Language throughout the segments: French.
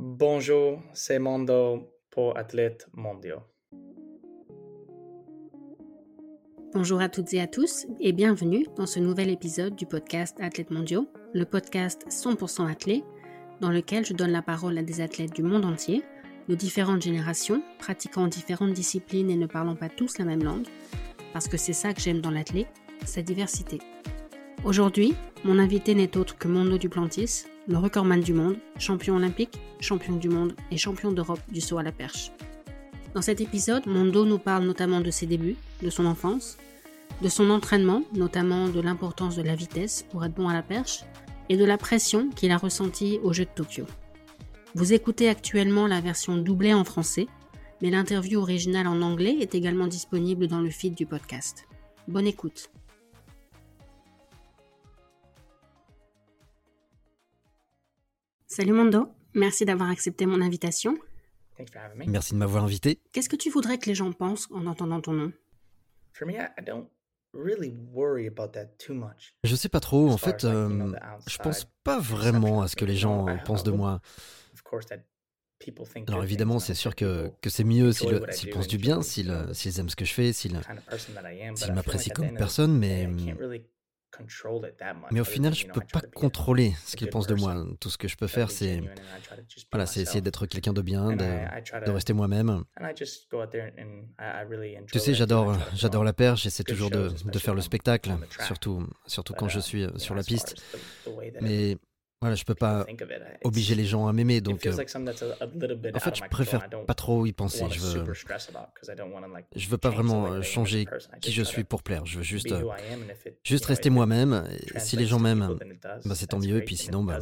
Bonjour, c'est Mondo pour Athlètes mondiaux. Bonjour à toutes et à tous et bienvenue dans ce nouvel épisode du podcast Athlètes mondiaux, le podcast 100% athlète dans lequel je donne la parole à des athlètes du monde entier, de différentes générations, pratiquant différentes disciplines et ne parlant pas tous la même langue, parce que c'est ça que j'aime dans l'athlète, sa diversité. Aujourd'hui, mon invité n'est autre que Mondo Duplantis, le recordman du monde, champion olympique, champion du monde et champion d'Europe du saut à la perche. Dans cet épisode, Mondo nous parle notamment de ses débuts, de son enfance, de son entraînement, notamment de l'importance de la vitesse pour être bon à la perche, et de la pression qu'il a ressentie aux Jeux de Tokyo. Vous écoutez actuellement la version doublée en français, mais l'interview originale en anglais est également disponible dans le feed du podcast. Bonne écoute. Salut Mondo, merci d'avoir accepté mon invitation. Merci de m'avoir invité. Qu'est-ce que tu voudrais que les gens pensent en entendant ton nom? Je sais pas trop. En fait, euh, je pense pas vraiment à ce que les gens pensent de moi. Alors évidemment, c'est sûr que, que c'est mieux s'ils pensent du bien, s'ils aiment ce que je fais, s'ils m'apprécient comme personne, mais mais au final, je ne peux pas contrôler ce qu'ils pensent de moi. Tout ce que je peux faire, c'est voilà, essayer d'être quelqu'un de bien, de, rester moi-même. Tu sais, j'adore, j'adore la perche. J'essaie toujours de, de, faire le spectacle, surtout, surtout quand je suis sur la piste. Mais voilà, je peux pas obliger les gens à m'aimer, donc euh, en fait, je préfère pas trop y penser. Je veux, je veux pas vraiment euh, changer qui je suis pour plaire. Je veux juste, euh, juste rester moi-même. Si les gens m'aiment, bah, c'est tant mieux. Et puis sinon, bah,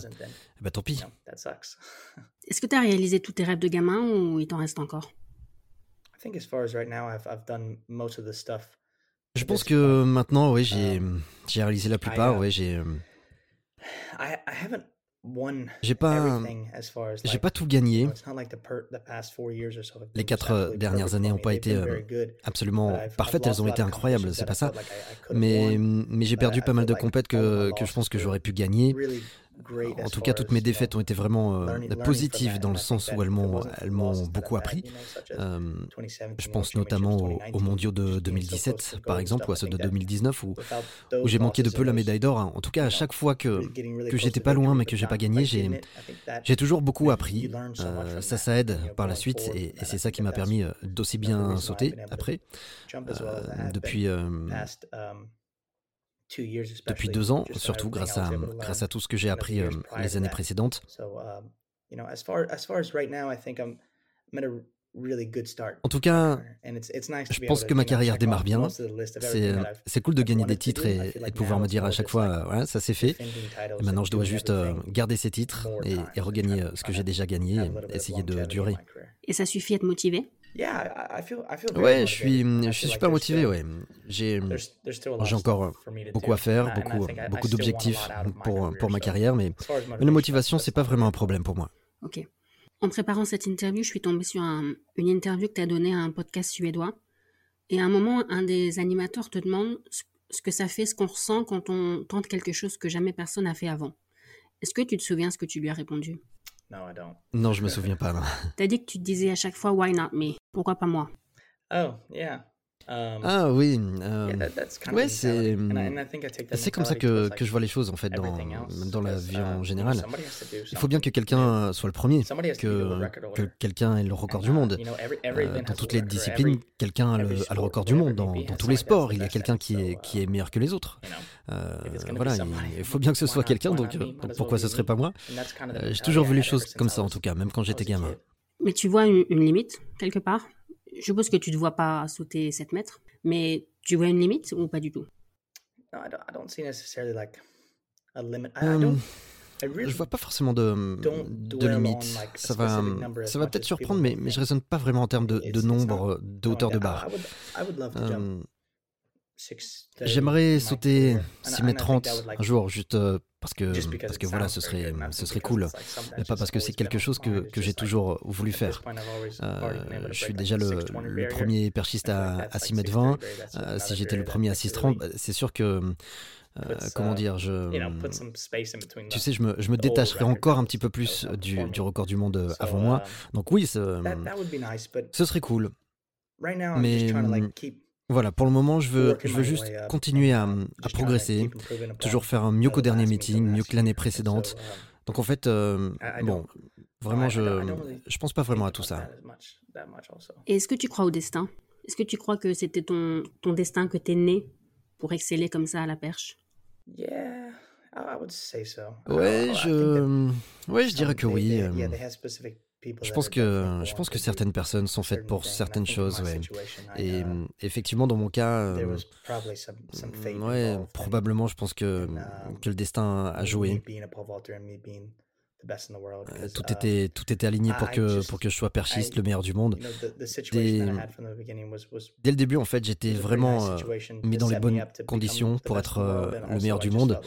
bah tant pis. Est-ce que tu as réalisé tous tes rêves de gamin ou il t'en reste encore? Je pense que maintenant, oui, j'ai um, j'ai réalisé la plupart. Oui, j'ai j'ai pas, j'ai pas tout gagné. Les quatre dernières années n'ont pas été euh, absolument parfaites, elles ont été incroyables, c'est pas ça. Mais, mais j'ai perdu pas mal de compètes que, que je pense que j'aurais pu gagner. En tout cas, toutes mes défaites ont été vraiment euh, positives dans le sens où elles m'ont, beaucoup appris. Euh, je pense notamment aux, mondiaux de 2017, par exemple, ou à ceux de 2019, où, où j'ai manqué de peu la médaille d'or. En tout cas, à chaque fois que, que j'étais pas loin mais que j'ai pas gagné, j'ai, j'ai toujours beaucoup appris. Euh, ça, ça aide par la suite, et, et c'est ça qui m'a permis d'aussi bien sauter après. depuis depuis deux ans, surtout grâce à, grâce à tout ce que j'ai appris euh, les années précédentes. En tout cas, je pense que ma carrière démarre bien. C'est cool de gagner des titres et, de pouvoir me dire à chaque fois, voilà, ça c'est fait. maintenant, je dois juste euh, garder ces titres et, et regagner euh, ce que j'ai déjà gagné et essayer de durer. Et ça suffit à te motiver? Ouais, je suis, je suis super motivé. Ouais. J'ai, j'ai encore beaucoup à faire, beaucoup, beaucoup d'objectifs pour, pour ma carrière, mais, la motivation, c'est pas vraiment un problème pour moi. Ok. En préparant cette interview, je suis tombé sur une interview que tu as donnée à un podcast suédois. Et à un moment, un des animateurs te demande ce que ça fait, ce qu'on ressent quand on tente quelque chose que jamais personne n'a fait avant. Est-ce que tu te souviens ce que tu lui as répondu? Non, je me souviens pas. T'as dit que tu te disais à chaque fois Why not me? Pourquoi pas moi? Oh, yeah. Um, ah oui, euh, ouais, c'est c'est comme ça que, que, je vois les choses en fait dans, dans la vie en uh, général. Il faut bien que quelqu'un soit le premier, que, que quelqu'un ait le record du monde. Euh, dans toutes les disciplines, quelqu'un a, a le, record du monde. Dans, dans tous les sports, il y a quelqu'un qui est, qui est meilleur que les autres. Euh, voilà, il faut bien que ce soit quelqu'un, donc pourquoi ce serait pas moi. J'ai toujours vu les choses comme ça en tout cas, même quand j'étais gamin. Mais tu vois une limite? Quelque part je suppose que tu ne te vois pas sauter 7 mètres, mais tu vois une limite ou pas du tout? Je ne je vois pas forcément de, de limite. Ça va, ça va peut-être surprendre, mais, mais je raisonne pas vraiment en termes de, de nombre, de hauteur de barre. J'aimerais sauter 6 mètres 30 un jour, juste euh, parce que, parce que voilà, ce serait, ce serait cool. Mais pas parce que c'est quelque chose que, que j'ai toujours voulu faire. Euh, je suis déjà le, le premier perchiste à, à 6 mètres 20. Euh, si j'étais le premier à 6 30, bah, c'est sûr que comment dire, je, tu sais, je me, je me détacherai encore un petit peu plus du, du record du monde avant moi. Um, Donc oui, ce, ce serait cool. Mais voilà, pour le moment, je veux, je veux juste continuer à, à progresser, toujours faire mieux qu'au dernier meeting, mieux que l'année précédente. Um, Donc en fait, euh, bon, vraiment, je je pense pas vraiment à tout ça. Et est-ce que tu crois au destin? Est-ce que tu crois que c'était ton, ton destin que tu es né pour exceller comme ça à la perche? Ouais, je, ouais, je dirais que oui. Euh, je pense que je pense que certaines personnes sont faites pour certaines choses, ouais. Et uh, effectivement, dans mon cas, euh, ouais, probablement, je pense que um, que le destin a joué. Euh, tout était tout était aligné pour que pour que je sois perchiste, le meilleur du monde. Dès, dès le début, en fait, j'étais vraiment euh, mis dans les bonnes conditions pour être le meilleur du monde.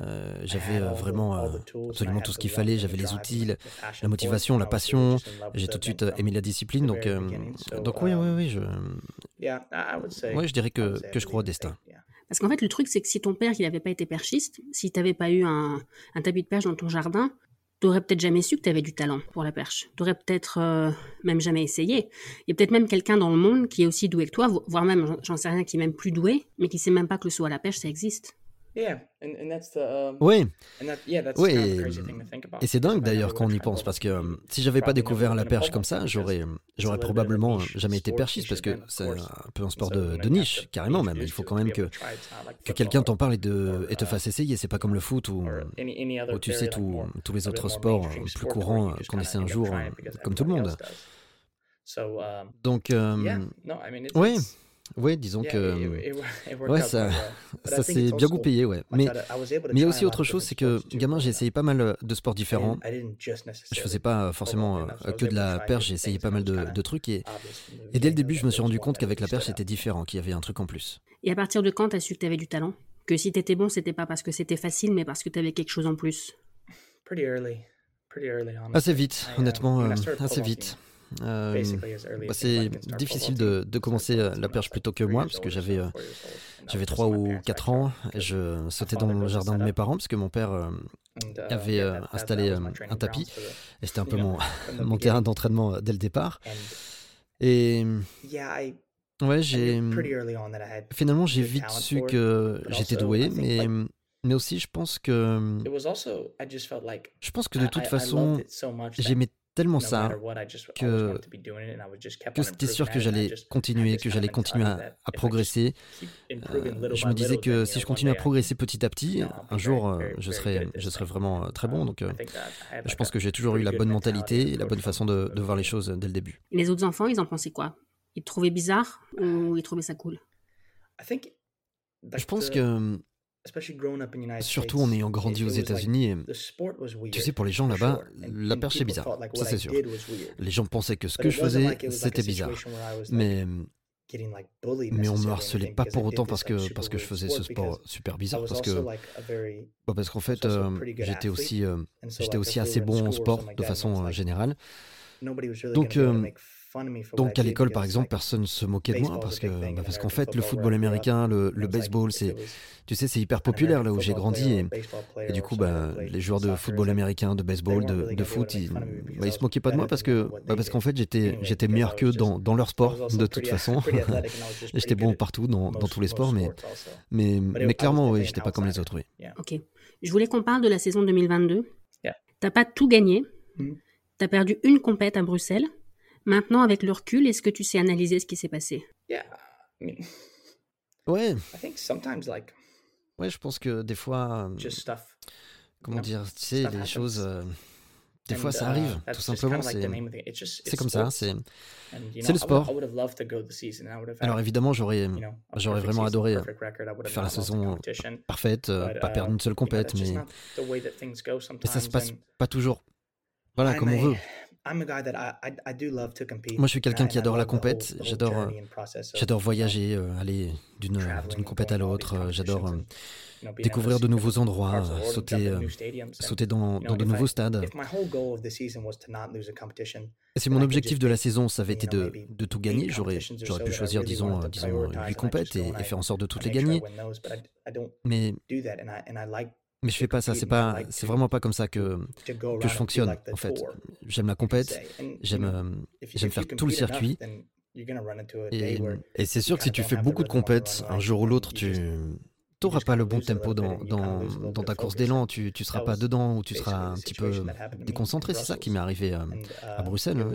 Euh, j'avais euh, vraiment euh, absolument tout ce qu'il fallait. J'avais les outils, la, motivation, la passion. J'ai tout de suite aimé la discipline. Donc, donc oui, oui, oui, je, ouais, je dirais que, que je crois au destin. Parce qu'en fait, le truc, c'est que si ton père, il n'avait pas été perchiste, si tu n'avais pas eu un, un, tapis de perche dans ton jardin, tu n'aurais peut-être jamais su que tu avais du talent pour la perche. Tu n'aurais peut-être même jamais essayé. Il y a peut-être même quelqu'un dans le monde qui est aussi doué que toi, voire même, j'en sais rien, qui est même plus doué, mais qui sait même pas que le saut à la perche, ça existe. Oui. oui. Et c'est dingue d'ailleurs quand on y pense parce que um, si j'avais pas découvert la perche comme ça, j'aurais j'aurais probablement jamais été perchiste parce que c'est un peu un sport de, niche carrément même. Il faut quand même que que quelqu'un t'en parle et, de, et te fasse essayer. C'est pas comme le foot ou, tu sais tous les autres sports plus courants qu'on essaie un jour comme tout le monde. Um, Donc oui. Oui, disons que ouais, ça, ça s'est bien goupillé, ouais. Mais mais il y a aussi autre chose, c'est que gamin, j'ai essayé pas mal de sports différents. Je faisais pas forcément que de la perche, j'ai essayé pas mal de, de trucs et, et dès le début, je me suis rendu compte qu'avec la perche, c'était différent, qu'il y avait un truc en plus. Et à partir de quand t'as su que t'avais du talent? Que si t'étais bon, c'était pas parce que c'était facile, mais parce que t'avais quelque chose en plus Assez vite, honnêtement, euh, assez vite. Euh, bah, c'est difficile de, de, commencer euh, la perche plutôt que moi, parce que j'avais euh, j'avais 3 ou 4 ans, et je sautais dans le jardin de mes parents, parce que mon père uh, avait installé un tapis, et c'était un peu mon, mon terrain d'entraînement dès le départ. Et ouais, j'ai finalement j'ai vite su que j'étais doué, mais mais aussi je pense que je pense que de toute façon j'aimais tellement ça que, que c'était sûr que j'allais continuer, que j'allais continuer à, progresser. Euh, je me disais que si je continue à progresser petit à petit, un jour, euh, je serai, je serai vraiment euh, très bon. Donc, je pense que j'ai toujours eu la bonne mentalité et la bonne façon de, de voir les choses dès le début. Les autres enfants, ils en pensaient quoi? Ils te trouvaient bizarre ou ils trouvaient ça cool? Je pense que Surtout en ayant grandi aux États-Unis, tu sais, pour les gens là-bas, la perche est bizarre, ça c'est sûr. Les gens pensaient que ce que je faisais, c'était bizarre. Mais, mais on me harcelait pas pour autant parce que, parce que je faisais ce sport super bizarre, parce que bah, parce qu'en fait, euh, j'étais aussi, euh, j'étais aussi assez bon en sport de façon euh, générale. Donc, donc à l'école, par exemple, personne ne se moquait de moi parce que bah, parce qu'en fait, le football américain, le, baseball, c'est tu sais, c'est hyper populaire là où j'ai grandi et, du coup, bah, les joueurs de football américain, de baseball, de, foot, ils, bah, ils se moquaient pas de moi parce que bah, parce qu'en fait, j'étais j'étais meilleur qu'eux dans, dans leur sport de toute façon. j'étais bon partout dans, dans, tous les sports, mais mais mais clairement, oui, j'étais pas comme les autres, oui. Ok. Je voulais qu'on parle de la saison 2022. T'as pas tout gagné. T'as perdu une compète à Bruxelles. Maintenant, avec le recul, est-ce que tu sais analyser ce qui s'est passé? Ouais. Ouais, je pense que des fois, euh, comment dire, tu sais, les choses, euh, des fois ça uh, arrive, tout simplement. C'est comme ça, c'est le sport. Alors évidemment, j'aurais j'aurais vraiment adoré faire la saison parfaite, euh, pas perdre une seule compète, mais, mais ça se passe pas toujours, voilà, comme on veut. Moi, je suis quelqu'un qui adore la compète. J'adore, euh, j'adore voyager, euh, aller d'une d'une compète à l'autre. J'adore découvrir de nouveaux endroits, sauter, sauter dans, dans de nouveaux stades. Et si mon objectif de la saison, ça avait été de, de tout gagner, j'aurais j'aurais pu choisir, disons, disons 8 compètes et, et faire en sorte de toutes les gagner. Mais mais je fais pas ça, c'est pas, c'est vraiment pas comme ça que, que je fonctionne en fait. J'aime la compète, j'aime, euh, j'aime faire tout le circuit. Et, et c'est sûr que si tu fais beaucoup de compètes, un jour ou l'autre, tu n'auras pas le bon tempo dans, dans, dans ta course d'élan, tu ne seras pas dedans ou tu seras un petit peu déconcentré. C'est ça qui m'est arrivé à, à Bruxelles. Hein.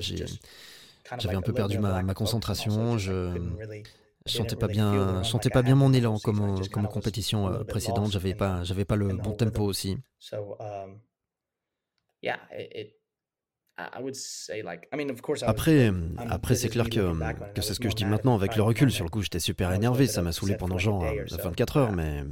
J'avais un peu perdu ma, ma concentration, je, je sentais pas bien, je sentais pas bien mon élan comme comme en compétition euh, précédente. J'avais pas, j'avais pas le bon tempo aussi. Après, après c'est clair que, que c'est ce que je dis maintenant avec le recul. Sur le coup, j'étais super énervé. Ça m'a saoulé pendant genre 24 heures, mais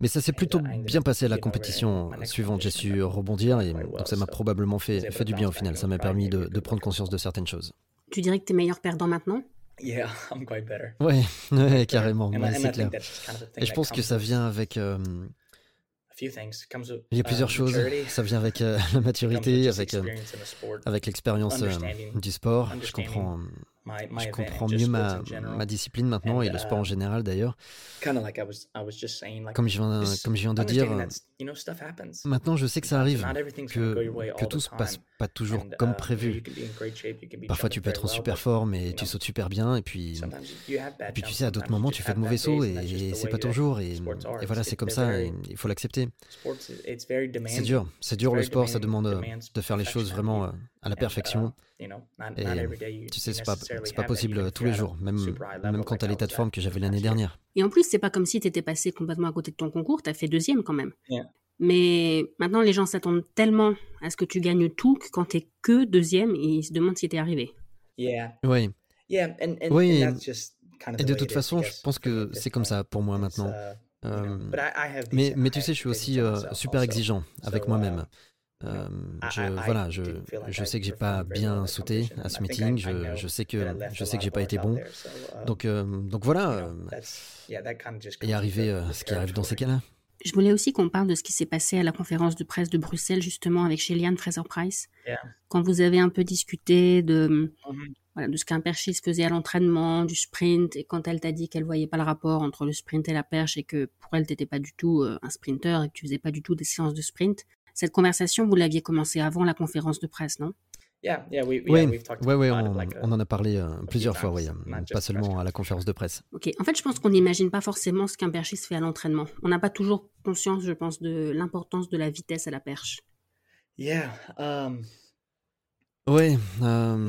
mais ça s'est plutôt bien passé à la compétition suivante. J'ai su rebondir et donc ça m'a probablement fait, fait du bien au final. Ça m'a permis de, de prendre conscience de certaines choses. Tu dirais que tu es meilleur perdant maintenant? Yeah, I'm quite better. Ouais, ouais carrément, c'est clair. Et je pense que ça vient avec... Euh, il y a plusieurs choses. Ça vient avec euh, la maturité, avec, euh, avec l'expérience du sport. Je comprends, je comprends mieux ma, ma discipline maintenant et le sport en uh, général d'ailleurs. Comme je viens, comme je viens de dire, maintenant je sais que ça arrive, que, que tout se passe pas toujours comme uh, prévu. Parfois tu peux être en super forme et tu sautes super bien et puis, et puis tu sais à d'autres moments tu fais de mauvais sauts et, c'est pas toujours et, et voilà c'est comme ça il faut l'accepter. C'est dur, c'est dur le sport, ça demande de faire les choses vraiment à la uh, perfection. Et tu sais, c'est pas, pas possible tous les jours, même, même quand tu as l'état de forme que j'avais l'année dernière. Et en plus, c'est pas comme si tu étais passé complètement à côté de ton concours, tu as fait deuxième quand même. Mais maintenant, les gens s'attendent tellement à ce que tu gagnes tout que quand tu es que deuxième, ils se demandent si tu es arrivé. Oui. oui. Et de toute façon, je pense que c'est comme ça pour moi maintenant. Uh, euh, mais, mais tu sais, je suis aussi euh, super exigeant avec moi-même. Um, euh, je, voilà, je, je sais que j'ai pas bien sauté à ce meeting. Je, je sais que je sais que j'ai pas été bon. Um, donc euh, donc voilà. Et arriver euh, ce qui arrive dans ces cas-là. Je voulais aussi qu'on parle de ce qui s'est passé à la conférence de presse de Bruxelles justement avec Sheliane Fraser-Price. Quand vous avez un peu discuté de mm-hmm. voilà, de ce qu'un perchiste faisait à l'entraînement, du sprint, et quand elle t'a dit qu'elle voyait pas le rapport entre le sprint et la perche et que pour elle t'étais pas du tout un sprinter et que tu faisais pas du tout des séances de sprint, cette conversation, vous l'aviez commencée avant la conférence de presse, non? Oui, oui, on, en a parlé euh, plusieurs fois, oui, pas seulement à la conférence de presse. Ok, en fait, je pense qu'on n'imagine pas forcément ce qu'un perchiste fait à l'entraînement. On n'a pas toujours conscience, je pense, de l'importance de la vitesse à la perche. Yeah. Um... Oui. Um...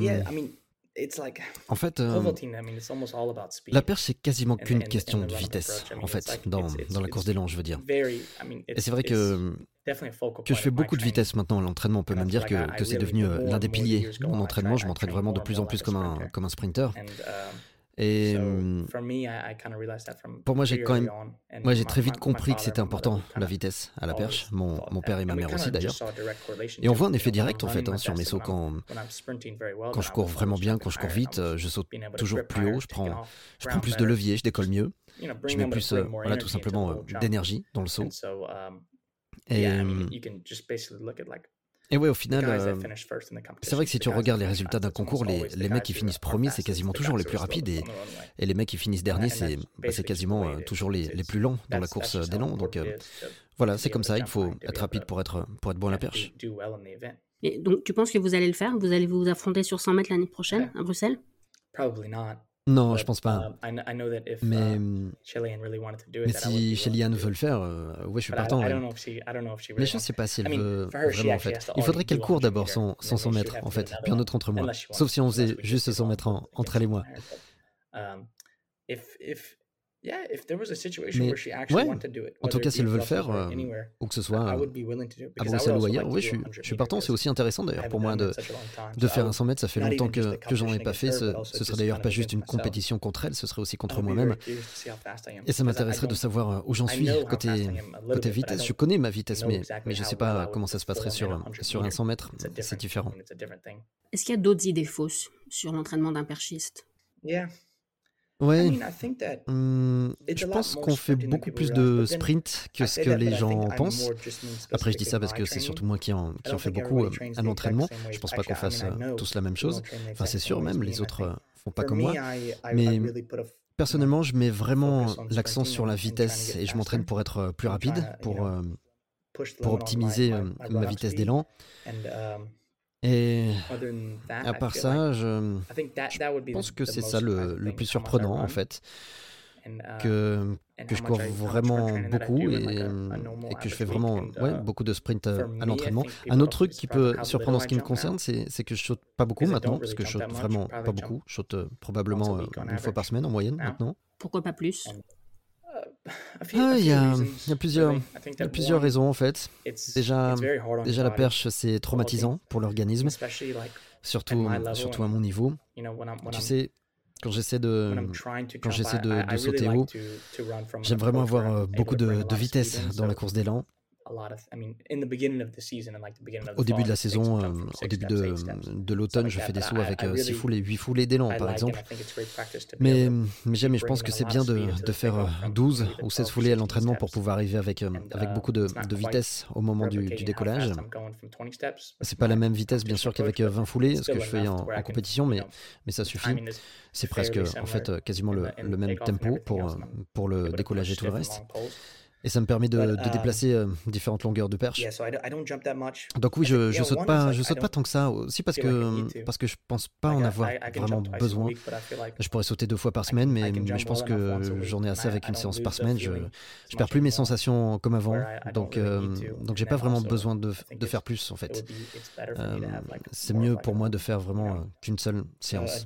En fait, euh, la perche, c'est quasiment qu'une question de vitesse, en fait, dans, dans la course d'élan, je veux dire. Et c'est vrai que, que je fais beaucoup de vitesse maintenant à l'entraînement. On peut même dire que, que c'est devenu euh, l'un des piliers. Mon entraînement, je m'entraîne vraiment de plus en plus comme un, comme un sprinter. Et pour moi, j'ai quand même, moi, j'ai très vite compris que c'était important la vitesse à la perche. Mon, mon père et ma mère aussi d'ailleurs. Et on voit un effet direct en fait hein, sur mes sauts quand, quand je cours vraiment bien, quand je cours vite, je saute toujours plus haut, je prends, je prends plus de levier, je décolle mieux, je mets plus, euh, voilà, tout simplement euh, d'énergie dans le saut. Et et ouais, au final, euh, c'est vrai que si tu regardes les résultats d'un concours, les, les, mecs qui finissent premiers, c'est quasiment toujours les plus rapides, et, et les mecs qui finissent derniers, c'est bah, quasiment euh, toujours les, les, plus lents dans la course d'élan. Donc euh, voilà, c'est comme ça, il faut être rapide pour être, pour être bon à la perche. Et donc tu penses que vous allez le faire? Vous allez vous affronter sur 100 mètres l'année prochaine à Bruxelles? Non, je pense pas. Um, mais, mais si Shellyanne veut le faire, euh, ouais, je suis partant. Mais je ne sais pas si elle veut vraiment en fait. Il faudrait qu'elle court d'abord son, 100 mètres en fait, puis un autre entre moi. Sauf si on faisait juste 100 mètres entre elle et moi. Mais ouais, en tout cas, s'ils veulent faire, euh, ou que ce soit à Bruxelles ou ailleurs, oui, je suis, je suis partant. C'est aussi intéressant d'ailleurs pour moi de, de faire un 100 mètres. Ça fait longtemps que, que j'en ai pas fait. Ce, ce serait d'ailleurs pas juste une compétition contre elle, ce serait aussi contre moi-même. Et ça m'intéresserait de savoir euh, où j'en suis côté, côté vitesse. Je connais ma vitesse, mais, mais je sais pas comment ça se passerait sur, sur un 100 mètres. C'est différent. Est-ce qu'il y a d'autres idées fausses sur l'entraînement d'un perchiste Ouais, mmh, je pense qu'on fait beaucoup plus de sprint que ce que les gens pensent. Après, je dis ça parce que c'est surtout moi qui en, qui en fais beaucoup euh, à l'entraînement. Je pense pas qu'on fasse euh, tous la même chose. Enfin, c'est sûr même, les autres euh, font pas comme moi. Mais personnellement, je mets vraiment l'accent sur la vitesse et je m'entraîne pour être plus rapide, pour, pour optimiser ma vitesse d'élan. Et à part ça, je, pense que c'est ça le, le, plus surprenant en fait. Uh, que, que je cours vraiment beaucoup et, et, que je fais vraiment ouais, uh, beaucoup de sprints euh, à l'entraînement. Un autre truc qui peut surprendre en ce qui me concerne, c'est que je saute pas beaucoup maintenant, parce que je saute vraiment pas beaucoup. Je saute euh, probablement euh, une fois par semaine en moyenne maintenant. Pourquoi pas plus? ah, il y, a, y, a plusieurs, y a plusieurs raisons en fait. Déjà, déjà la perche, c'est traumatisant pour l'organisme, surtout, surtout à mon niveau. Tu sais, quand j'essaie de, quand j'essaie de, de, sauter haut, j'aime vraiment avoir euh, beaucoup de, de vitesse dans la course d'élan. Au début de la saison, euh, au début de, de l'automne, je fais des sauts avec 6 euh, foulées, 8 foulées d'élan par exemple. Mais, mais j'aime et je pense que c'est bien de, de faire 12 euh, ou 16 foulées à l'entraînement pour pouvoir arriver avec, avec beaucoup de, de vitesse au moment du, du décollage. C'est pas la même vitesse bien sûr qu'avec 20 foulées, ce que je fais en, compétition, mais, mais ça suffit. C'est presque en fait quasiment le, le même tempo pour, pour le décollage et tout le reste. Et ça me permet de, de um, déplacer euh, différentes longueurs de perche. Donc oui, je, je saute pas, je saute pas tant que ça, aussi parce que parce que je pense pas en avoir vraiment besoin. Je pourrais sauter deux fois par semaine, mais, mais je pense que j'en ai assez avec une séance par semaine. Je, je perds plus mes sensations comme avant, donc euh, donc j'ai pas vraiment besoin de, de faire plus en fait. Euh, c'est mieux pour moi de faire vraiment qu'une seule séance.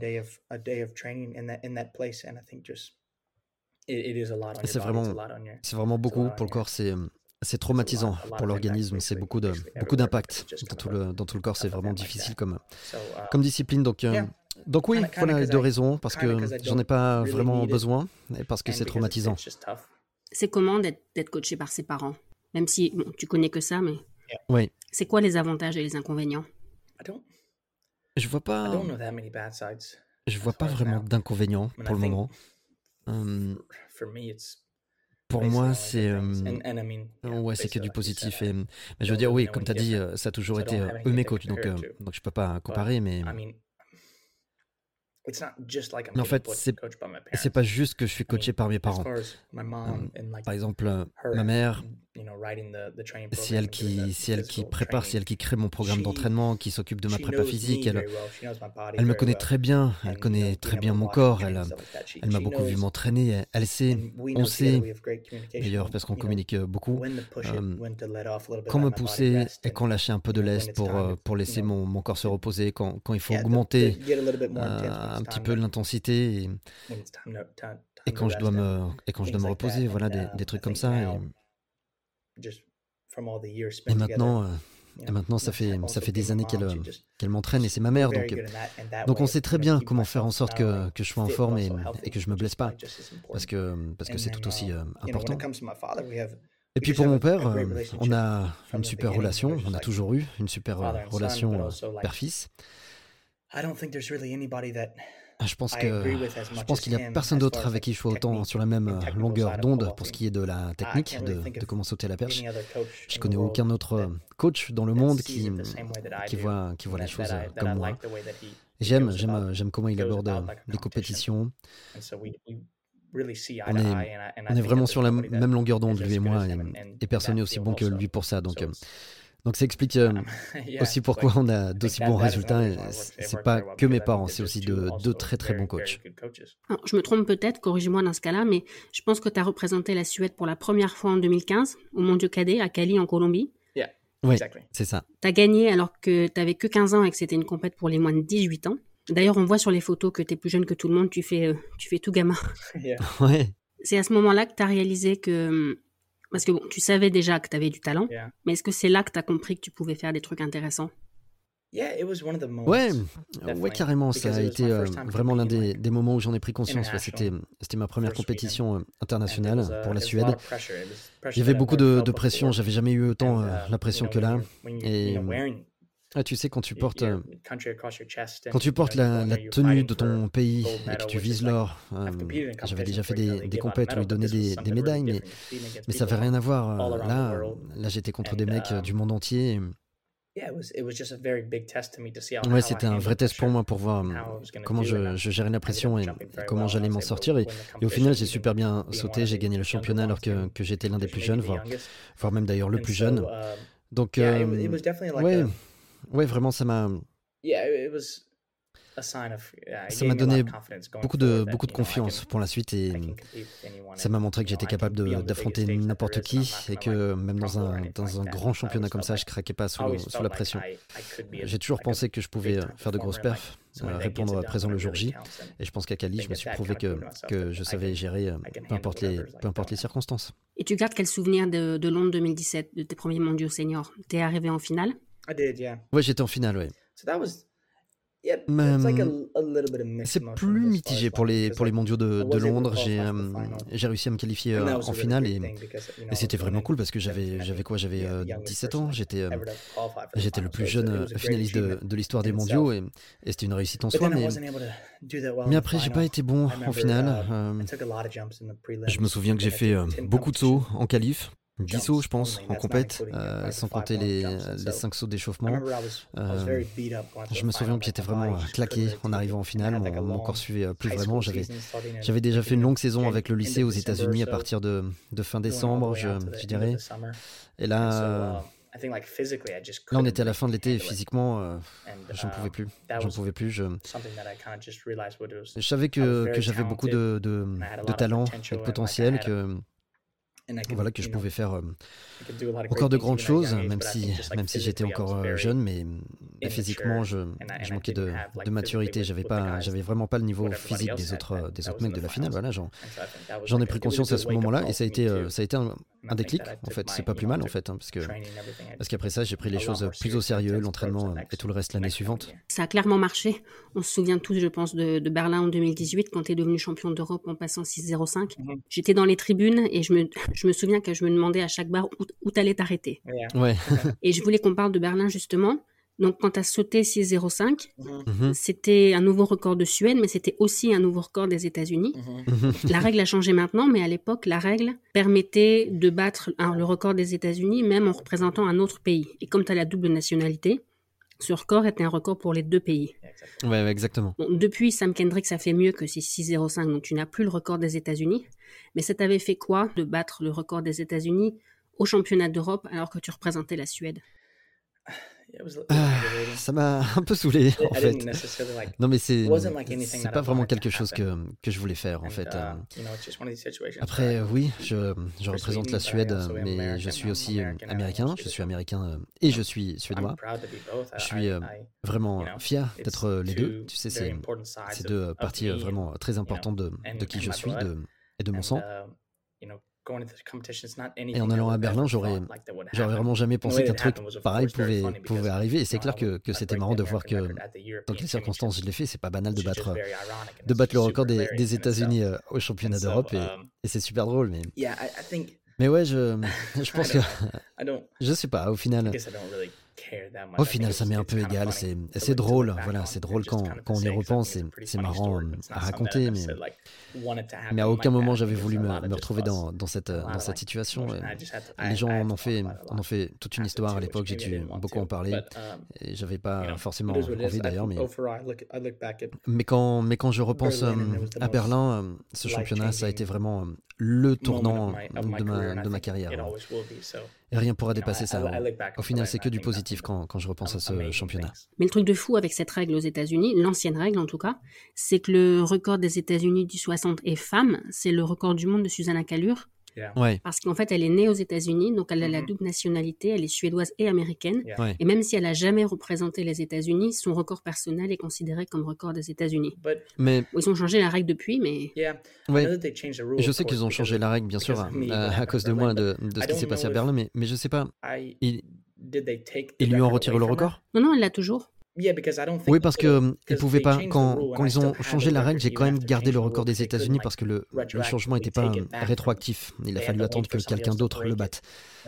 C'est vraiment, c'est vraiment beaucoup pour le corps. C'est c'est traumatisant pour l'organisme, c'est beaucoup de beaucoup d'impact dans tout le dans tout le corps, c'est vraiment difficile comme uh, comme discipline. Donc euh, donc oui, voilà les deux raisons parce que j'en ai pas vraiment besoin et parce que c'est traumatisant. C'est comment d'être coaché par ses parents, même si tu connais que ça, mais oui. C'est quoi les avantages et les inconvénients? Je vois pas. Je vois pas vraiment d'inconvénients pour le moment. Pour moi, c'est ouais, c'est que du positif. Et, mais je veux dire, oui, comme tu as dit, ça a toujours été eux mes coachs, donc, donc je peux pas comparer, mais en fait, c'est pas juste que je suis coaché par mes parents. Par exemple, ma mère, c'est elle qui, c'est elle qui prépare, c'est elle qui crée mon programme d'entraînement, qui s'occupe de ma prépa physique. Elle, elle me connaît très bien, elle connaît très bien mon corps. Elle, elle m'a beaucoup vu m'entraîner. Elle sait, on sait, d'ailleurs parce qu'on communique beaucoup, quand me pousser et quand lâcher un peu de lest pour, pour laisser mon, mon corps se reposer, quand, quand il faut augmenter un petit peu l'intensité et, et, quand je dois me et quand je dois me reposer, voilà des, des trucs comme ça. Et, et maintenant, euh, et maintenant, ça fait, ça fait des années qu'elle qu'elle m'entraîne et c'est ma mère. Donc, donc on sait très bien comment faire en sorte que, que je sois en forme et, et, que je me blesse pas. Parce que parce que c'est tout aussi euh, important. Et puis pour mon père, euh, on a une super relation, on a toujours eu une super relation père-fils. Ah, je pense que je pense qu'il n'y a personne d'autre avec qui je sois autant sur la même euh, longueur d'onde pour ce qui est de la technique, de, de comment sauter à la perche. Je connais aucun autre euh, coach dans le monde qui, qui voit, qui voit les choses euh, comme moi. J'aime, j'aime, j'aime comment il aborde les compétitions. On est, on est vraiment sur la même longueur d'onde, lui et moi, et, et personne n'est aussi bon que lui pour ça. Donc, donc ça explique euh, aussi pourquoi on a d'aussi bons résultats. C'est pas que mes parents, c'est aussi de deux très très bons coachs. je me trompe peut-être, corrige-moi dans ce cas-là, mais je pense que tu as représenté la Suède pour la première fois en 2015 au Mondiaux Cadet à Cali en Colombie. Oui, c'est ça. Tu as gagné alors que tu avais que 15 ans et que c'était une compète pour les moins de 18 ans. D'ailleurs, on voit sur les photos que tu es plus jeune que tout le monde, tu fais, euh, tu fais tout gamin. ouais. C'est à ce moment-là que tu as réalisé que. Parce que bon, tu savais déjà que tu avais du talent, mais est-ce que c'est là que tu as compris que tu pouvais faire des trucs intéressants? Ouais, ouais, carrément. Ça a été euh, vraiment l'un des, des, moments où j'en ai pris conscience. C'était, c'était ma première compétition euh, internationale uh, pour la Suède. Il y avait beaucoup de, de pression. J'avais jamais eu autant euh, uh, la pression que là. Et ah, tu sais, quand tu portes, quand tu portes la, la tenue de ton pays et que tu vises l'or, j'avais déjà fait des, des compètes où ils donnaient des, des médailles, mais, mais ça n'avait rien à voir. Là, là j'étais contre des mecs du monde entier. Ouais, c'était un vrai test pour moi pour voir comment je, je gérais la pression et, comment j'allais m'en sortir. Et, au final, j'ai super bien sauté. J'ai gagné le championnat alors que, que j'étais l'un des plus jeunes, voire, voire même d'ailleurs le plus jeune. Um, Donc, euh, ouais, ouais, vraiment, ça m'a ça m'a donné beaucoup de, beaucoup de confiance pour la suite et ça m'a montré que j'étais capable d'affronter n'importe qui et que même dans un, dans un grand championnat comme ça, je craquais pas sous, sous la pression. J'ai toujours pensé que je pouvais faire de grosses perfs, euh, répondre présent le jour J. et je pense qu'à Cali, je me suis prouvé que, que je savais gérer euh, peu importe, les, peu importe les circonstances. Et tu gardes quel souvenir de, de Londres 2017, de tes premiers mondiaux seniors T'es arrivé en finale Oui, j'étais en finale, oui. C'est plus mitigé pour les, pour les mondiaux de, de Londres. J'ai réussi à me qualifier euh, en finale et, et c'était vraiment cool parce que j'avais quoi? J'avais 17 euh, ans, j'étais euh, j'étais le plus jeune finaliste de, de l'histoire des mondiaux et, et c'était une réussite en soi. Mais, mais après, j'ai pas été bon en finale. je me souviens que j'ai fait beaucoup de sauts en qualif 10 sauts, je pense, en compète, euh, sans compter les, les 5 sauts d'échauffement. Euh, je me souviens que j'étais vraiment euh, claqué en arrivant en finale. Mon, corps suivait plus vraiment. J'avais déjà fait une longue saison avec le lycée aux États-Unis à partir de, de fin décembre, je, je, dirais. Et là. Là, on était à la fin de l'été et physiquement, j'en pouvais plus. J'en pouvais plus. Je, je savais que, que j'avais beaucoup de, de, de talent et de potentiel, que voilà que je pouvais faire euh, encore de grandes choses, même si, même si j'étais encore euh, jeune, mais, physiquement, je, je manquais de, de maturité. J'avais pas, j'avais vraiment pas le niveau physique des autres, des autres mecs de la finale. Voilà, j'en ai pris conscience à ce moment-là, et ça a été, euh, ça a été un, un déclic. En fait, c'est pas plus mal en fait, hein, parce que parce qu'après ça, j'ai pris les choses plus au sérieux, l'entraînement et tout le reste l'année suivante. Ça a clairement marché. On se souvient tous, je pense, de, de Berlin en 2018 quand tu es devenu champion d'Europe en passant 6-0-5. Mm-hmm. J'étais dans les tribunes et je me, je me souviens que je me demandais à chaque bar où, où t'allais t'arrêter. Ouais. et je voulais qu'on parle de Berlin justement. Donc, quand tu as sauté 6,05, mhm. c'était un nouveau record de Suède, mais c'était aussi un nouveau record des États-Unis. Mhm. La règle a changé maintenant, mais à l'époque, la règle permettait de battre le record des États-Unis, même en représentant un autre pays. Et comme tu as la double nationalité, ce record était un record pour les deux pays. Ouais, exactement. depuis, Sam Kendrick, ça fait mieux que 6,05, donc tu n'as plus le record des États-Unis. Mais ça t'avait fait quoi de battre le record des États-Unis au championnat d'Europe alors que tu représentais la Suède? Ah, ça m'a un peu saoulé en fait. Non mais c'est c'est pas vraiment quelque chose que, que je voulais faire en fait. Uh, euh. Après oui, je, je représente la Suède mais je suis aussi euh, américain, je suis américain euh, et je suis suédois. Je suis vraiment fier d'être les deux. Tu sais c'est deux parties vraiment très importantes de, de qui je suis de, et de mon sang. Et en allant à Berlin, j'aurais, j'aurais vraiment jamais pensé qu'un truc pareil pouvait, pouvait arriver. Et c'est clair que, que c'était marrant de voir que dans quelles circonstances je l'ai fait. C'est pas banal de battre, de battre le record des, des États-Unis euh, au championnat d'Europe. Et, um, et c'est super drôle. Mais, mais ouais, je, je pense que. je sais pas, au final. Au final, ça m'est un peu égal. C'est drôle, voilà, c'est drôle quand, quand, on y repense. C'est marrant euh, à raconter, mais, mais à aucun moment j'avais voulu me, me retrouver dans, dans, cette, dans cette situation. les gens en ont fait, en ont fait toute une histoire à l'époque. J'ai dû beaucoup en parler. Um, et j'avais pas forcément envie d'ailleurs. Mais, mais, quand, mais quand je repense euh, à Berlin, euh, ce championnat, ça a été vraiment le tournant de ma, de ma carrière. Et rien pourra dépasser ça. Au final, c'est que du positif quand, quand je repense à ce championnat. Mais le truc de fou avec cette règle aux États-Unis, l'ancienne règle en tout cas, c'est que le record des États-Unis du 60 est femme, c'est le record du monde de Susanna Calure, Parce qu'en fait, elle est née aux États-Unis, donc elle a la mm-hmm. double nationalité, elle est suédoise et américaine. Et même si elle a jamais représenté les États-Unis, son record personnel est considéré comme record des États-Unis. Mais ils ont changé la règle depuis, mais. Je sais qu'ils ont changé la règle, bien sûr, à, cause de moi, de, ce qui s'est passé à Berlin, mais, mais je sais pas. Ils lui ont retiré le record? Non, non, elle l'a toujours. Oui, parce que ils pouvaient pas. Quand, quand, ils ont changé la règle, j'ai quand même gardé le record des États-Unis parce que le, le changement n'était pas rétroactif. Il a fallu attendre que quelqu'un d'autre le batte.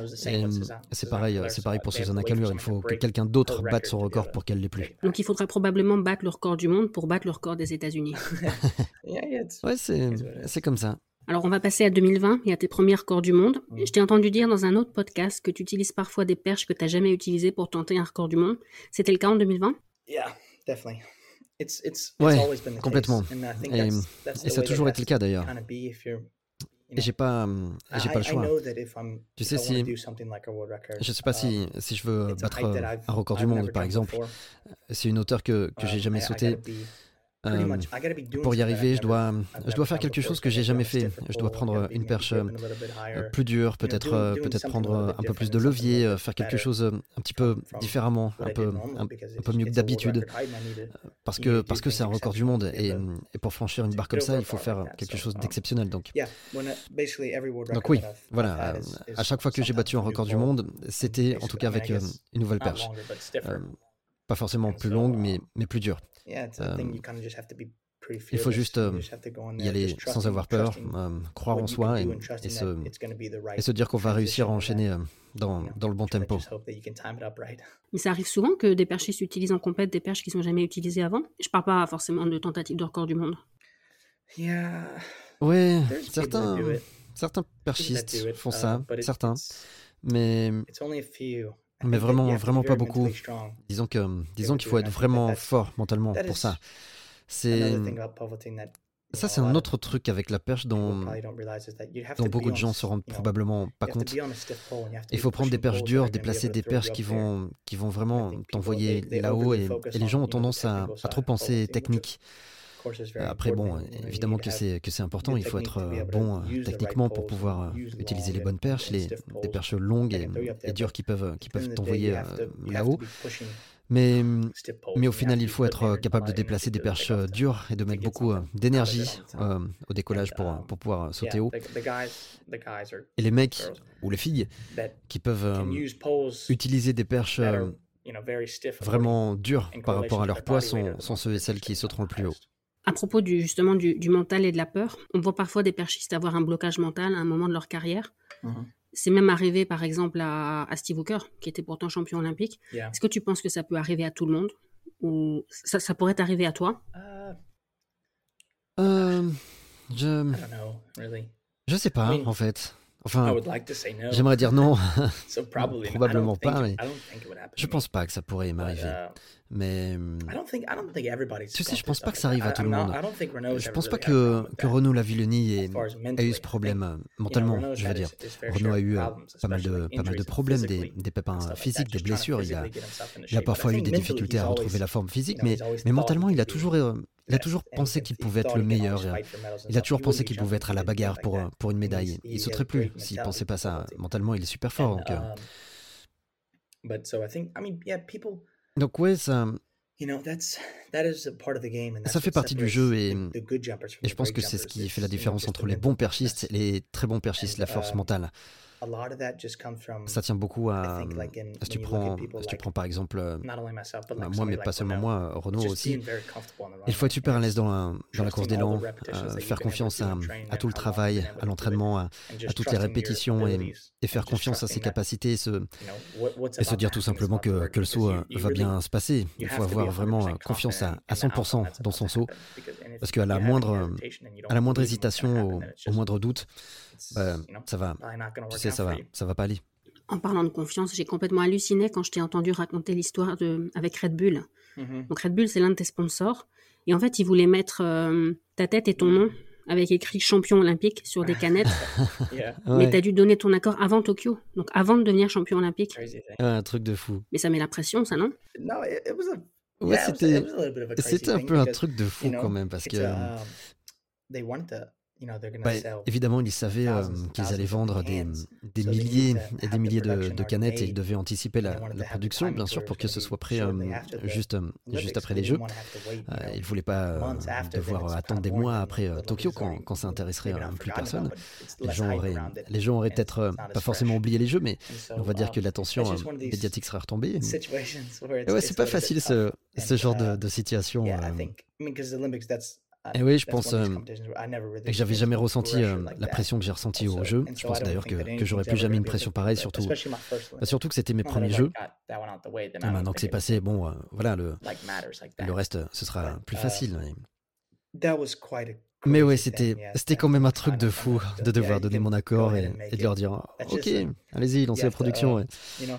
C'est pareil, c'est pareil pour Susanna Kalur. Il faut que quelqu'un d'autre batte son record pour qu'elle l'ait plus. Donc il faudra probablement battre le record du monde pour battre le record des États-Unis. ouais, c'est comme ça. Alors on va passer à 2020 et à tes premiers records du monde. Je t'ai entendu dire dans un autre podcast que tu utilises parfois des perches que tu n'as jamais utilisées pour tenter un record du monde. C'était le cas en 2020 Yeah, definitely. Oui, complètement. Et, ça a toujours été le cas d'ailleurs. Et j'ai pas, j'ai pas le choix. Tu sais si, je sais pas si si je veux battre un record du monde, par exemple, c'est une hauteur que que j'ai um, jamais sauté. Euh, pour y arriver, je dois, je dois faire quelque chose que j'ai jamais fait. Je dois prendre une perche euh, plus dure, peut-être, peut-être prendre un peu plus de levier, faire quelque chose un petit peu différemment, un peu, un, peu mieux que d'habitude, parce que parce que c'est un record du monde et, et, pour franchir une barre comme ça, il faut faire quelque chose d'exceptionnel. Donc, donc oui, voilà. À chaque fois que j'ai battu un record du monde, c'était en tout cas avec une nouvelle perche, pas forcément plus longue, mais mais plus dure. Il faut juste euh, y aller sans avoir peur, euh, croire en soi et, se, dire qu'on va réussir à enchaîner dans, dans, le bon tempo. Mais ça arrive souvent que des perchistes utilisent en compète des perches qui ne sont jamais utilisées avant. Je parle pas forcément de tentatives de record du monde. Oui, certains, certains perchistes font ça, certains. Mais mais vraiment, vraiment pas beaucoup. Disons que, disons qu'il faut être vraiment fort mentalement pour ça. C'est ça, c'est un autre truc avec la perche dont, dont beaucoup de gens se rendent probablement pas compte. Il faut prendre des perches dures, déplacer des perches qui vont, qui vont vraiment t'envoyer là-haut et, et, les gens ont tendance à, à trop penser technique. Après, bon, évidemment que c'est que c'est important. Il faut être euh, bon euh, techniquement pour pouvoir euh, utiliser les bonnes perches, les des perches longues et, dures qui peuvent qui peuvent t'envoyer là-haut. Mais, mais au final, il faut être capable de déplacer des perches dures et de mettre beaucoup d'énergie au décollage pour, pour pouvoir sauter haut. Et les mecs ou les filles qui peuvent utiliser des perches vraiment dures par rapport à leur poids sont, sont ceux et celles qui sauteront le plus haut. À propos du, justement du, mental et de la peur, on voit parfois des perchistes avoir un blocage mental à un moment de leur carrière. Mm-hmm. C'est même arrivé, par exemple, à, Steve Hooker, qui était pourtant champion olympique. Est-ce que tu penses que ça peut arriver à tout le monde? Ou ça, ça pourrait t'arriver à toi? Uh, euh, Je... Je sais pas, en fait. Enfin, j'aimerais dire non. Probablement pas, mais je pense pas que ça pourrait m'arriver. Uh, mais tu sais, je pense pas que ça arrive à tout le monde. Je pense pas que, que Renaud Lavillenie ait, ait eu ce problème euh, mentalement, je veux dire. Renaud a eu euh, pas mal de, pas mal de problèmes, des, des pépins physiques, des blessures. Il a, il a parfois eu des difficultés à retrouver la forme physique, mais, mais mentalement, il a toujours, il a toujours pensé qu'il pouvait être le meilleur. Il a toujours pensé qu'il pouvait être à la bagarre pour, pour une médaille. Il sauterait plus s'il pensait pas ça. Mentalement, il est super fort. Donc, donc ouais, ça, ça fait partie du jeu et, et je pense que c'est ce qui fait la différence entre les bons perchistes et les très bons perchistes, la force um, mentale. Ça tient beaucoup à. Si tu prends, si tu prends par exemple, euh, bah, moi, mais pas seulement moi, Renault aussi. Il faut être super à l'aise dans la, dans la course d'élan, euh, faire confiance à, à, tout le travail, à l'entraînement, à, toutes les répétitions et, et faire confiance à ses capacités et se, et se dire tout simplement que, que le saut euh, va bien se passer. Il faut avoir vraiment confiance à, à 100% dans son saut parce qu'à la moindre, à la moindre hésitation, au moindre doute, bah, ça va. Tu sais, ça va, ça va pas aller. En parlant de confiance, j'ai complètement halluciné quand je t'ai entendu raconter l'histoire de avec Red Bull. Mm-hmm. Donc Red Bull, c'est l'un de tes sponsors. Et en fait, ils voulaient mettre euh, ta tête et ton nom avec écrit champion olympique sur des canettes. Mais tu as dû donner ton accord avant Tokyo, donc avant de devenir champion olympique. un truc de fou. Mais ça met la pression, ça, non? Ouais, c'était un peu un truc de fou quand même, parce que... Um, bah, évidemment, ils savaient euh, qu'ils allaient vendre des, des milliers et des milliers de, de, canettes et ils devaient anticiper la, la production, bien sûr, pour que ce soit prêt euh, juste, euh, juste après les Jeux. ils ne voulaient pas devoir attendre des mois après Tokyo quand, quand ça intéresserait plus personne. Les gens auraient, les gens auraient peut-être pas forcément oublié les Jeux, mais on va dire que l'attention médiatique serait retombée. ouais, c'est pas facile ce, ce genre de, de situation. Et oui, je pense euh, que j'avais jamais ressenti euh, la pression que j'ai ressentie au jeu. Je pense d'ailleurs que, que j'aurais plus jamais une pression pareille, surtout, bah, surtout que c'était mes premiers jeux. Et maintenant que c'est passé, bon, euh, voilà, le, le reste, ce sera plus facile. Mais oui, c'était, c'était quand même un truc de fou de devoir donner mon accord et, de leur dire Ok, allez-y, lancez la production.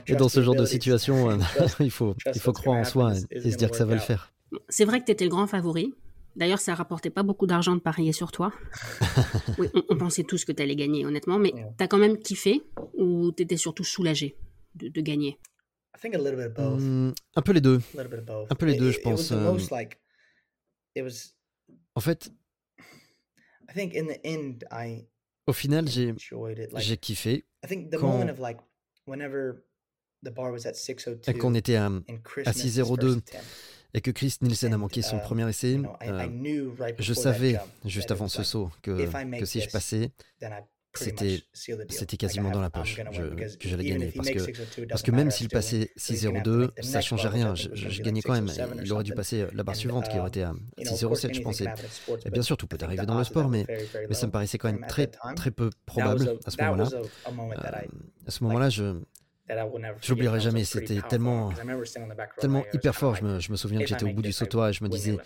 Et, dans ce genre de situation, il, faut, il faut croire en soi et, se dire que ça va le faire. C'est vrai que tu étais le grand favori, D'ailleurs, ça rapportait pas beaucoup d'argent de parier sur toi. oui, on, pensait tous que tu allais gagner, honnêtement, mais tu as quand même kiffé ou tu étais surtout soulagé de, de gagner? Mmh, Un peu les deux. Un peu les deux, je pense. Euh. En fait, au final, j'ai kiffé quand, quand on était à, à 6-0-2 et que Chris Nielsen a manqué son premier essai, euh, je savais juste avant ce saut que, que si je passais, c'était c'était quasiment dans la poche. que j'allais gagner parce que parce que même s'il passait 6-0-2 ça changeait rien. je, gagnais quand même. il aurait dû passer la barre suivante qui aurait été à 6-0-7 je pensais. et bien sûr tout peut arriver dans le sport mais mais ça me paraissait quand même très très peu probable à ce moment-là. euh, à ce moment-là je J'oublierai jamais, c'était tellement, tellement hyper fort. Je me, je me souviens que j'étais au bout du sautoir et je me disais,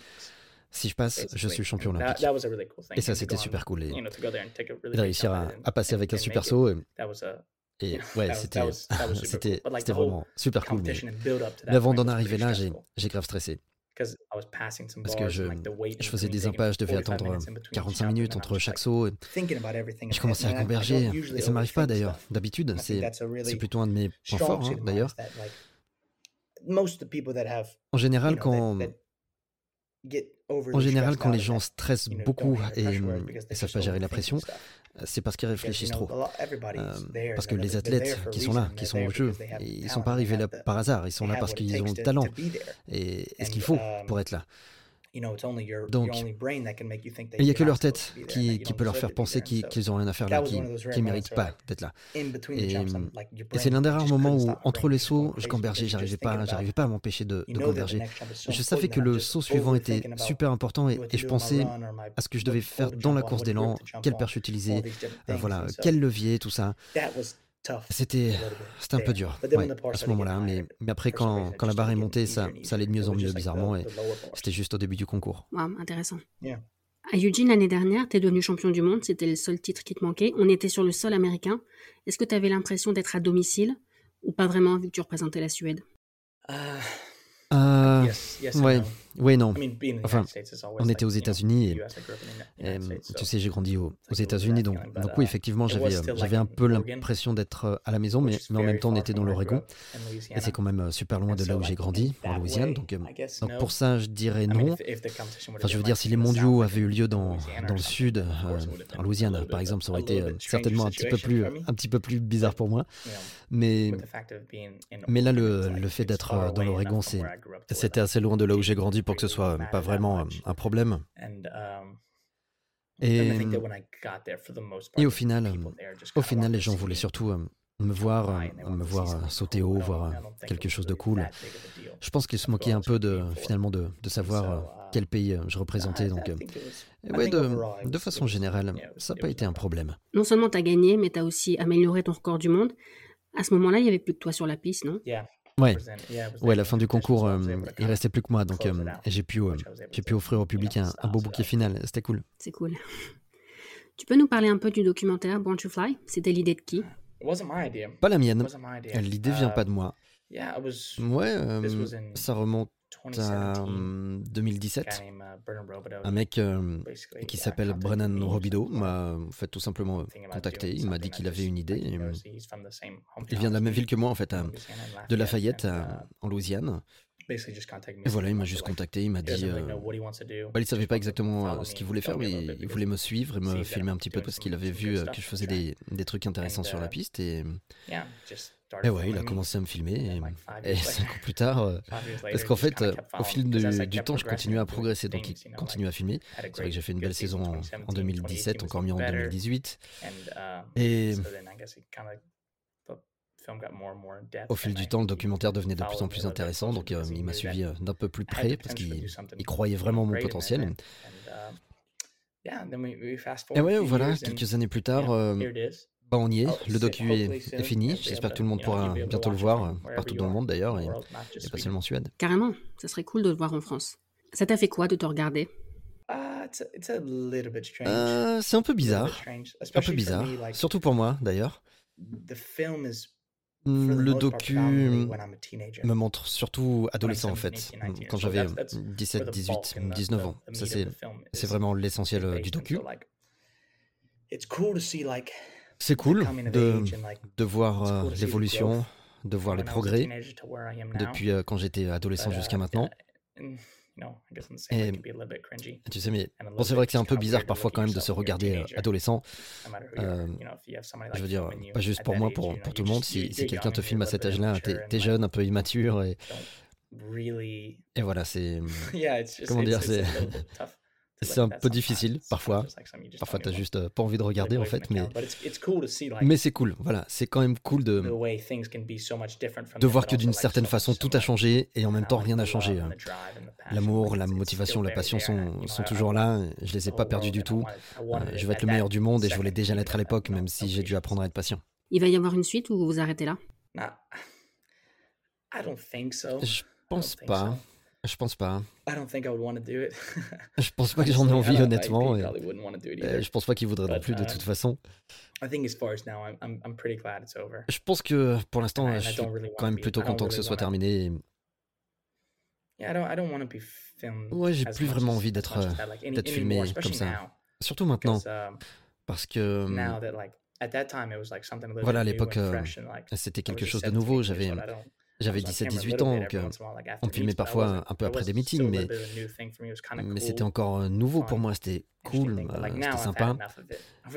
si je passe, je suis champion olympique. Et ça, c'était super cool. Et, de réussir à, passer avec un super saut. Et, ouais, c'était c'était vraiment super cool. Mais, mais avant d'en arriver là, j'ai grave stressé. Parce que je, je faisais des impasses, je devais attendre 45 minutes entre chaque saut. Et je commençais à converger. Et ça m'arrive pas d'ailleurs. D'habitude, c'est plutôt un de mes points forts hein, d'ailleurs. En général, quand, en général, quand les gens stressent beaucoup et ne savent pas gérer la pression, c'est parce qu'ils réfléchissent trop. Euh, parce que les athlètes qui sont là, qui sont au jeu, ils ne sont pas arrivés là par hasard, ils sont là parce qu'ils ont le talent et, et ce qu'il faut pour être là. Donc, il n'y a que leur tête qui, qui peut leur faire penser qu'ils ont rien à faire là, qu'ils ne méritent pas d'être là. Et, c'est l'un des rares moments où, entre les sauts, je cambergeais, j'arrivais pas, j'arrivais pas à m'empêcher de, de converger. Je savais que le saut suivant était super important et, je pensais à ce que je devais faire dans la course d'élan, quelle perche utiliser, euh, voilà, quel levier, tout ça. C'était un peu dur à ce moment-là, mais, mais après, quand, quand, la barre est montée, ça, ça allait de mieux en mieux, bizarrement, et c'était juste au début du concours. intéressant. À Eugene, l'année dernière, tu es devenu champion du monde, c'était le seul titre qui te manquait. On était sur le sol américain. Est-ce que tu avais l'impression d'être à domicile ou pas vraiment vu que tu représentais la Suède? Euh, euh, ouais. Oui, non. Enfin, on était aux États-Unis et, tu sais, j'ai grandi aux, États-Unis, donc, donc oui, uh, effectivement, j'avais, j'avais un peu l'impression d'être euh, à la maison, mais, mais en même temps, on était dans l'Oregon. Et c'est quand même euh, super loin de là où j'ai grandi, en Louisiane. Donc, euh, donc pour ça, je dirais non. Enfin, je veux dire, si les mondiaux avaient eu lieu dans, dans le sud, en Louisiane, par exemple, ça aurait été certainement un petit peu plus, un petit peu plus bizarre pour moi. Mais, mais là, le, le fait d'être dans l'Oregon, c'était assez loin de là où j'ai grandi pour que ce soit pas vraiment un problème. Um, et, et au final, au final, les gens voulaient surtout euh, me voir, euh, me voir euh, sauter haut, voir quelque chose de cool. Je pense qu'ils se moquaient un peu de finalement de, de savoir quel pays je représentais. Donc, ouais, de, de façon générale, ça n'a pas été un problème. Non seulement tu as gagné, mais tu as aussi amélioré ton record du monde. À ce moment-là, il n'y avait plus que toi sur la piste, non? Ouais, ouais, la fin du concours, euh, il restait plus que moi, donc euh, j'ai pu, euh, j'ai pu offrir au public un, beau bouquet final. C'était cool. C'est cool. Tu peux nous parler un peu du documentaire Born to Fly? C'était l'idée de qui? Pas la mienne. L'idée vient pas de moi. Ouais, ça remonte à 2017, un mec euh, qui s'appelle Brennan Robido m'a fait tout simplement contacté. Il m'a dit qu'il avait une idée. il vient de la même ville que moi, en fait, de Lafayette, en Louisiane. Et voilà, il m'a juste contacté, il m'a dit. Euh... Bah, il savait pas exactement euh, ce qu'il voulait faire, mais il voulait me suivre et me filmer un petit peu parce qu'il avait vu euh, que je faisais des, des trucs intéressants sur la uh, piste. Et, et ouais, il a commencé à me filmer. Et, et cinq ans plus tard, euh, parce qu'en fait, au fil du temps, je continuais à progresser, donc il continue à filmer. C'est vrai que j'ai fait une belle saison en, en 2017, encore mieux en 2018. Et au fil du temps, le documentaire devenait de plus en plus intéressant, donc euh, il m'a suivi euh, d'un peu plus près parce qu'il croyait vraiment mon potentiel. Et ouais, voilà, quelques années plus tard, euh, bah, on y est, oh, le docu est, fini. J'espère que tout le monde pourra bientôt le voir, partout dans le monde d'ailleurs, et, pas seulement en Suède. Carrément, ça serait cool de le voir en France. Ça t'a fait quoi de te regarder? Uh, c'est un peu bizarre. Un peu bizarre. Surtout pour moi, d'ailleurs. Mmh, le docu me montre surtout adolescent en fait, quand j'avais 17, 18, 19 ans. Ça c'est vraiment l'essentiel euh, du docu. C'est cool de, de voir euh, l'évolution, de voir les progrès depuis euh, quand j'étais adolescent jusqu'à maintenant. Et, tu sais, mais bon, c'est vrai que c'est un peu bizarre parfois quand même de se regarder euh, adolescent. Euh, je veux dire, pas juste pour moi, pour, pour tout le monde. Si, si quelqu'un te filme à cet âge-là, t'es es jeune, un peu immature et, et voilà, c'est comment dire, c'est c'est un peu difficile parfois. Parfois, t'as juste euh, pas envie de regarder en fait, mais, mais c'est cool. Voilà, c'est quand même cool de, de voir que d'une certaine façon tout a changé et en même temps rien n'a changé. Hein. L'amour, la motivation, la passion sont, sont toujours là. Je les ai pas perdus du tout. Euh, je vais être le meilleur du monde et je voulais déjà l'être à l'époque, même si j'ai dû apprendre à être patient. Il va y avoir une suite ou vous vous arrêtez là? Je pense pas. Je pense pas. je pense pas que j'en ai envie honnêtement. Et, je pense pas qu'il voudrait non plus de toute um, façon. Je pense que pour l'instant, je suis quand même plutôt content que ce soit terminé. Ouais, j'ai plus vraiment envie d'être euh, filmé comme ça. Surtout maintenant. Um, Parce que. Hum, voilà, à l'époque, euh, c'était quelque chose de nouveau. J'avais j'avais 17-18 ans, donc euh, on me filmait parfois un peu après des meetings, mais, mais c'était encore euh, nouveau pour moi, c'était cool, euh, c'était sympa.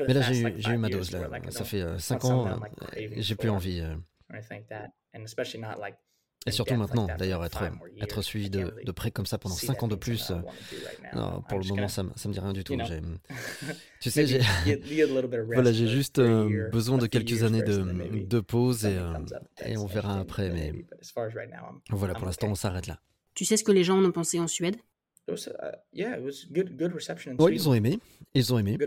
Mais là, j'ai eu, eu, ma dose, là. ça fait 5 ans, j'ai plus envie. Et surtout maintenant, d'ailleurs, être, être suivi de, de, près comme ça pendant 5 ans de plus, non, pour le moment, ça, ça me dit rien du tout. Tu sais, j'ai voilà, j'ai juste euh, besoin de quelques années de, de pause et, euh, et, on verra après. Mais voilà, pour l'instant, on s'arrête là. Tu sais ce que les gens en ont pensé en Suède? Uh, Oui, ils ont aimé. Ils ont aimé. Uh,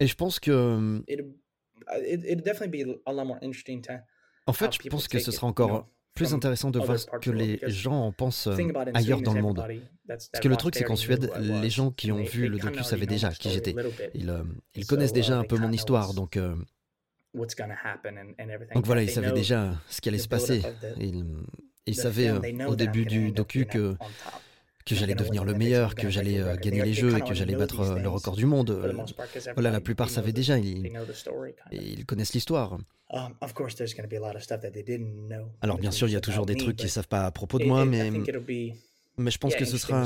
et je pense que. En fait, je pense que ce sera encore plus intéressant de voir ce que les gens en pensent euh, ailleurs dans le monde. Parce que le truc, c'est qu'en Suède, les gens qui ont vu le docu savaient déjà qui j'étais. Ils, euh, ils, connaissent déjà uh, un peu mon histoire, donc. Euh, donc voilà, ils savaient déjà ce qui allait se passer. Ils, ils savaient au début du docu que que j'allais devenir le meilleur, que j'allais euh, gagner les jeux et que j'allais battre euh, le record du monde. Voilà, la plupart savaient déjà, ils, ils connaissent l'histoire. Um, Alors bien sûr, il y a toujours des trucs qu'ils ne savent pas à propos de moi, mais, mais je pense que ce sera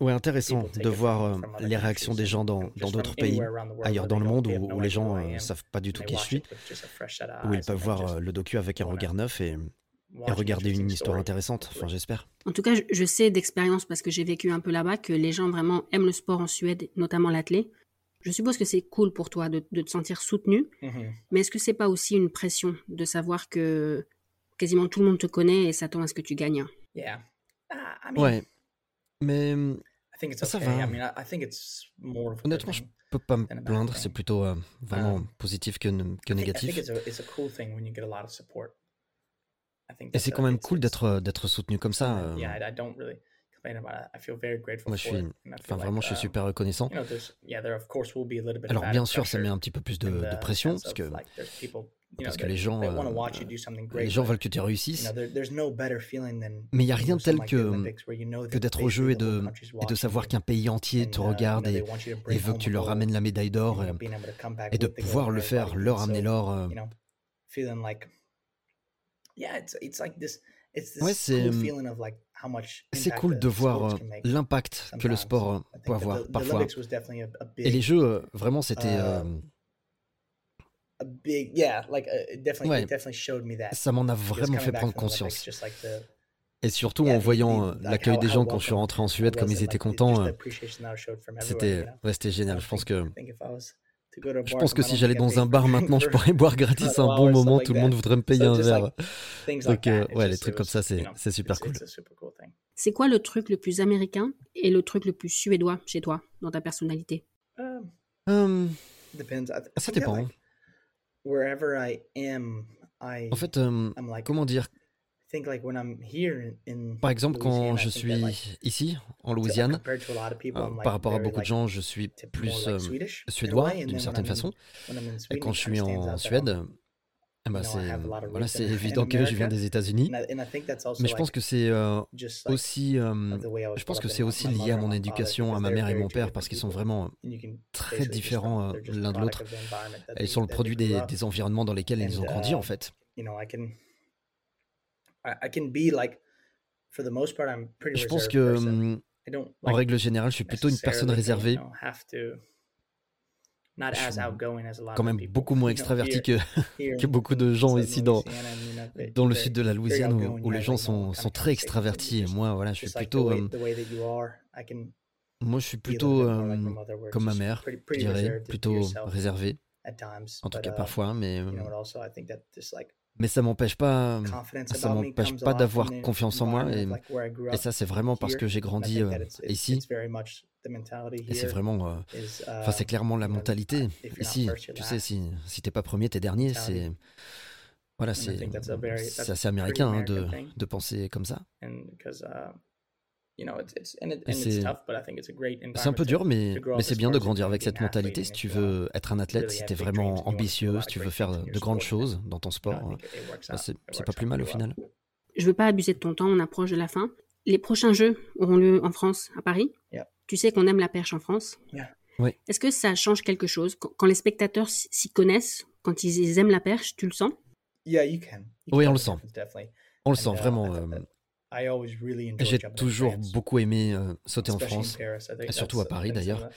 ouais, intéressant de voir euh, les réactions des gens dans d'autres pays, ailleurs dans le monde, où, où les gens ne savent pas du tout qui je suis, où ils peuvent voir le docu avec un regard neuf et, et regarder une histoire intéressante, enfin j'espère. En tout cas, je sais d'expérience, parce que j'ai vécu un peu là-bas, que les gens vraiment aiment le sport en Suède, notamment l'athlé. Je suppose que c'est cool pour toi de, te sentir soutenu, mm-hmm. mais est-ce que c'est pas aussi une pression de savoir que quasiment tout le monde te connaît et s'attend à ce que tu gagnes? Ouais, mais ça va. Honnêtement, je peux pas me plaindre, c'est plutôt euh, vraiment um, positif que, que négatif. Et c'est quand même cool d'être euh, d'être soutenu comme ça. Euh. Moi, je suis, enfin vraiment, je suis um, super reconnaissant. Alors bien sûr, ça met un petit peu plus de, de pression parce que parce que les gens, euh, les gens veulent que tu réussisses. Mais il n'y a rien tel que, que d'être au jeu et de, et de savoir qu'un pays entier te uh, regarde et, et, veut que tu leur ramènes la médaille d'or et, et, de pouvoir le faire, leur amener l'or Ouais, c'est cool de voir l'impact que le sport peut avoir parfois. Et les jeux, vraiment, c'était. Ça m'en a vraiment fait prendre conscience. Et surtout en voyant l'accueil des gens quand je suis rentré en Suède, comme ils étaient contents, c'était ouais, génial. Je pense que je pense que si j'allais dans un bar maintenant, je pourrais boire gratis un bon moment, tout le monde voudrait me payer un verre. Donc, euh, ouais, les trucs comme ça, c'est super cool. C'est quoi le truc le plus américain et le truc le plus suédois chez toi, dans ta personnalité? Um, Ça dépend. En fait, comment dire? Par exemple, quand je suis ici, en Louisiane, euh, par rapport à beaucoup de gens, je suis plus euh, suédois d'une certaine façon. Et quand je suis en Suède, eh ben, c'est évident que je viens des États-Unis, mais je pense que c'est euh, aussi, je pense que c'est aussi lié à mon éducation, à ma mère et mon père, parce qu'ils sont vraiment très différents l'un de l'autre. Ils sont le produit des, des environnements dans lesquels ils ont grandi, en fait. Je pense que, mmh, en règle générale, je suis plutôt une personne réservée. quand même beaucoup moins extraverti que, que beaucoup de gens ici dans, dans le sud de la Louisiane où, les gens sont, sont très extravertis. Et moi, voilà, je suis plutôt. moi, je suis plutôt comme ma mère, je dirais, plutôt réservé. En tout cas, um, parfois, mais. Mais ça m'empêche pas, ça m'empêche pas d'avoir confiance en moi et, et ça c'est vraiment parce que j'ai grandi euh, ici. Et c'est vraiment, euh, enfin c'est clairement la uh, mentalité ici. Tu sais, si si t'es pas premier, t'es dernier. C'est voilà, c'est assez américain hein, de, de penser comme ça. C'est un peu dur, mais, mais c'est bien de grandir avec cette mentalité si tu veux être un athlète, si tu es vraiment ambitieux, si tu veux faire de grandes choses dans ton sport. Bah, c'est pas plus mal au final. Je veux pas abuser de ton temps, on approche de la fin. Les prochains Jeux auront lieu en France, à Paris. Tu sais qu'on aime la perche en France. Oui. Est-ce que ça change quelque chose? Quand les spectateurs s'y connaissent, quand ils aiment la perche, tu le sens? Oui, on le sent. On le sent uh, vraiment. J'ai toujours beaucoup aimé euh, sauter en France, surtout à Paris d'ailleurs.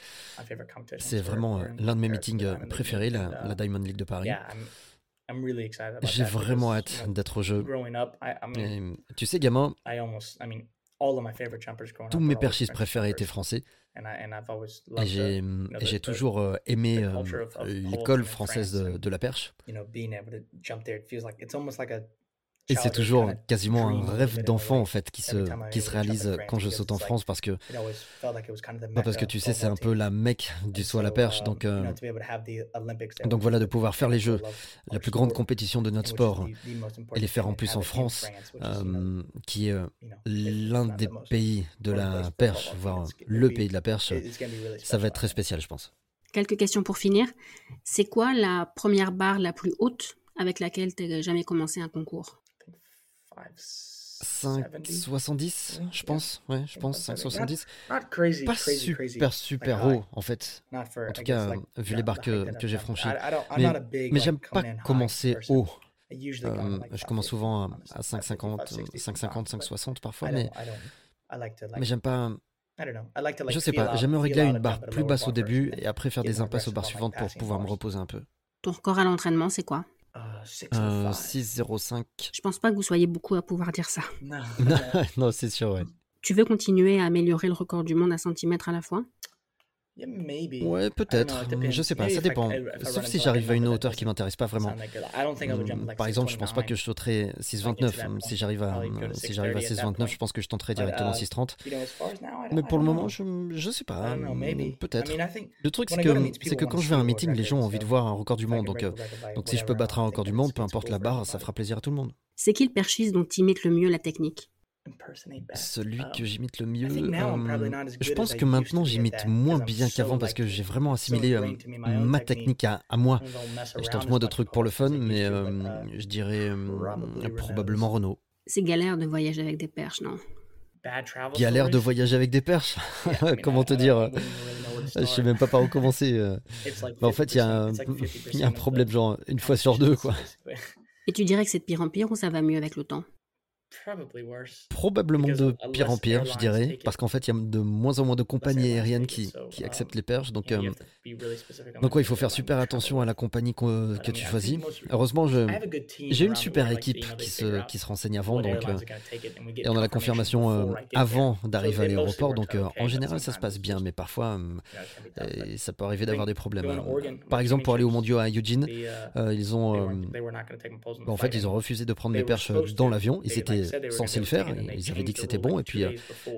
C'est vraiment euh, l'un de mes meetings euh, préférés, la, uh, Diamond League de Paris. J'ai vraiment hâte d'être au jeu. tu sais, gamin, tous mes perchistes préférés étaient français. Et j'ai toujours aimé l'école française de, de, la perche. Et c'est toujours quasiment un rêve d'enfant en fait qui se, qui se réalise quand je saute en France parce que, parce que tu sais, c'est un peu la mecque du saut à la perche. Donc, euh, donc voilà, de pouvoir faire les Jeux, la plus grande compétition de notre sport, et les faire en plus en France, euh, qui est euh, l'un des pays de la perche, voire le pays de la perche, ça va être très spécial, je pense. Quelques questions pour finir. C'est quoi la première barre la plus haute avec laquelle tu n'as jamais commencé? un concours 5,70 je pense. Ouais, je pense 5,70. Pas super, super haut, en fait. En tout cas, vu les barres que, que j'ai franchies. Mais, mais j'aime pas commencer haut. Euh, je commence souvent à 5,50, 5,50, 5,60 parfois, mais, mais j'aime pas. Je sais pas, j'aime régler une barre plus basse au début et après faire des impasses aux barres suivantes pour pouvoir me reposer un peu. Ton record à l'entraînement, c'est quoi? 6,05. Euh, Je pense pas que vous soyez beaucoup à pouvoir dire ça. non, c'est sûr, ouais. Tu veux continuer à améliorer le record du monde à centimètres à la fois? Ouais, peut-être. Je sais pas, ça dépend. Sauf si j'arrive à une hauteur qui m'intéresse pas vraiment. Hmm, par exemple, je pense pas que je sauterai 6,29. Si j'arrive à, si j'arrive à 6,29, je pense que je tenterai directement 6,30. Uh, Mais pour le moment, je, je sais pas. Peut-être. Le truc, c'est que, c'est que quand je vais à un meeting, les gens ont envie de voir un record du monde. Donc, euh, donc si je peux battre un record du monde, peu importe la barre, ça fera plaisir à tout le monde. C'est qui le perchiste dont tu imites le mieux la technique? Celui que um, j'imite le mieux, euh, je pense que maintenant j'imite moins bien qu'avant parce que j'ai vraiment assimilé euh, ma technique à, moi. Je tente moins de trucs pour le fun, mais euh, uh, je dirais probablement Renault. C'est galère de voyager avec des perches, non? Galère de voyager avec des perches? Comment te dire? Je sais même pas par où commencer. en fait, il y, a un problème genre une fois sur deux, quoi. Et tu dirais que c'est de pire en pire ou ça va mieux avec le temps? Probablement de pire en pire, je dirais, parce qu'en fait, il y a de moins en moins de compagnies aériennes qui, qui um, acceptent les perches. Donc, euh, donc il faut faire super attention à la compagnie que, que tu choisis. Heureusement, j'ai une super équipe qui se, qui se renseigne avant, donc, euh, et on a la confirmation euh, avant d'arriver à l'aéroport. Donc, en général, ça se passe bien, mais parfois, ça peut arriver d'avoir des problèmes. Par exemple, pour aller au mondiaux à Eugene, ils ont, en fait, ils ont refusé de prendre les perches dans l'avion. Ils étaient censés le faire. Ils avaient dit que c'était bon. Et puis, euh,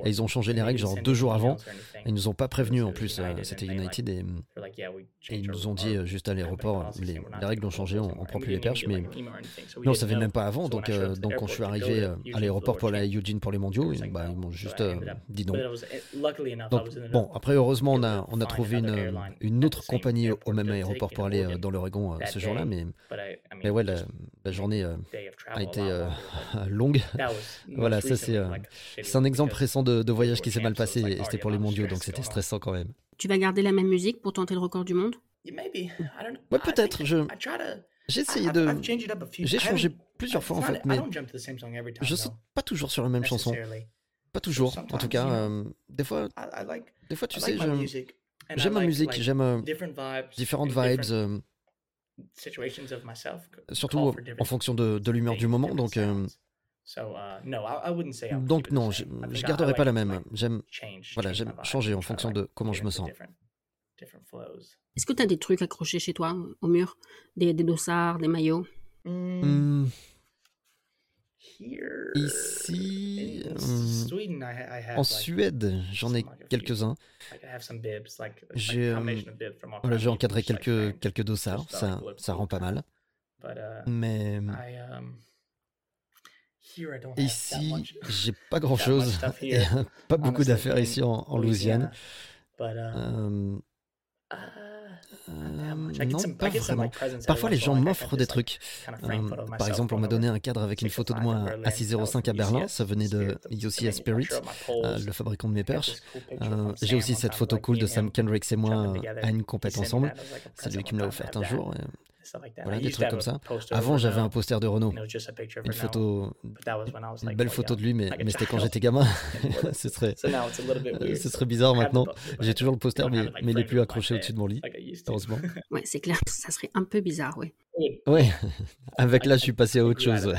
ils ont changé les règles genre deux jours avant. Ils nous ont pas prévenus en plus. Euh, c'était United. Et, ils nous ont dit euh, juste à l'aéroport les, règles ont changé, on, prend plus les perches. Mais nous, on savait même pas avant. Donc, donc quand je suis arrivé à l'aéroport pour aller à Eugene pour les mondiaux, bah, ils m'ont juste dit non. Donc, bon, après, heureusement, on a, on a trouvé une, une autre compagnie au même aéroport pour aller dans l'Oregon ce jour-là. Mais, mais ouais, la, la journée a été longue. Voilà, ça c'est euh, un exemple récent de, voyage qui s'est mal passé et c'était pour les mondiaux, donc c'était stressant quand même. Tu vas garder la même musique pour tenter le record du monde? Ouais, peut-être. Je... J'ai essayé de. J'ai changé plusieurs fois en fait, mais je saute pas toujours sur la même chanson. Pas toujours, en tout cas. Euh, des fois, des fois, tu sais, j'aime ma musique, j'aime euh, différentes vibes. Surtout en fonction de, de l'humeur du moment, donc. Donc non, je, ne garderai pas la même. J'aime voilà, j'aime changer en fonction de comment je me sens. Est-ce que tu as des trucs accrochés chez toi au mur? Des, des dossards, des maillots? Hmm. Ici, hmm, en Suède, j'en ai quelques-uns. J'ai voilà, encadré quelques, quelques dossards, ça, ça rend pas mal. Uh, Mais um, Ici, j'ai pas grand chose. pas beaucoup d'affaires ici en, Louisiane. non, pas vraiment. Parfois, les gens m'offrent des trucs. Euh, par exemple, on m'a donné un cadre avec une photo de moi à 6,05 à Berlin. Ça venait de Yossi Spirit, euh, le fabricant de mes perches. Euh, j'ai aussi cette photo cool de Sam Kendricks et moi à une compète ensemble. C'est lui qui me l'a offerte un jour. Voilà, des trucs comme ça. Avant, j'avais un poster de Renault. Une photo, une belle photo de lui, mais, mais c'était quand j'étais gamin. ce, serait, ce serait bizarre maintenant. J'ai toujours le poster, mais, mais il n'est plus accroché au-dessus de mon lit, heureusement. Ouais, c'est clair, ça serait un peu bizarre, oui. Ouais, avec là, je suis passé à autre chose.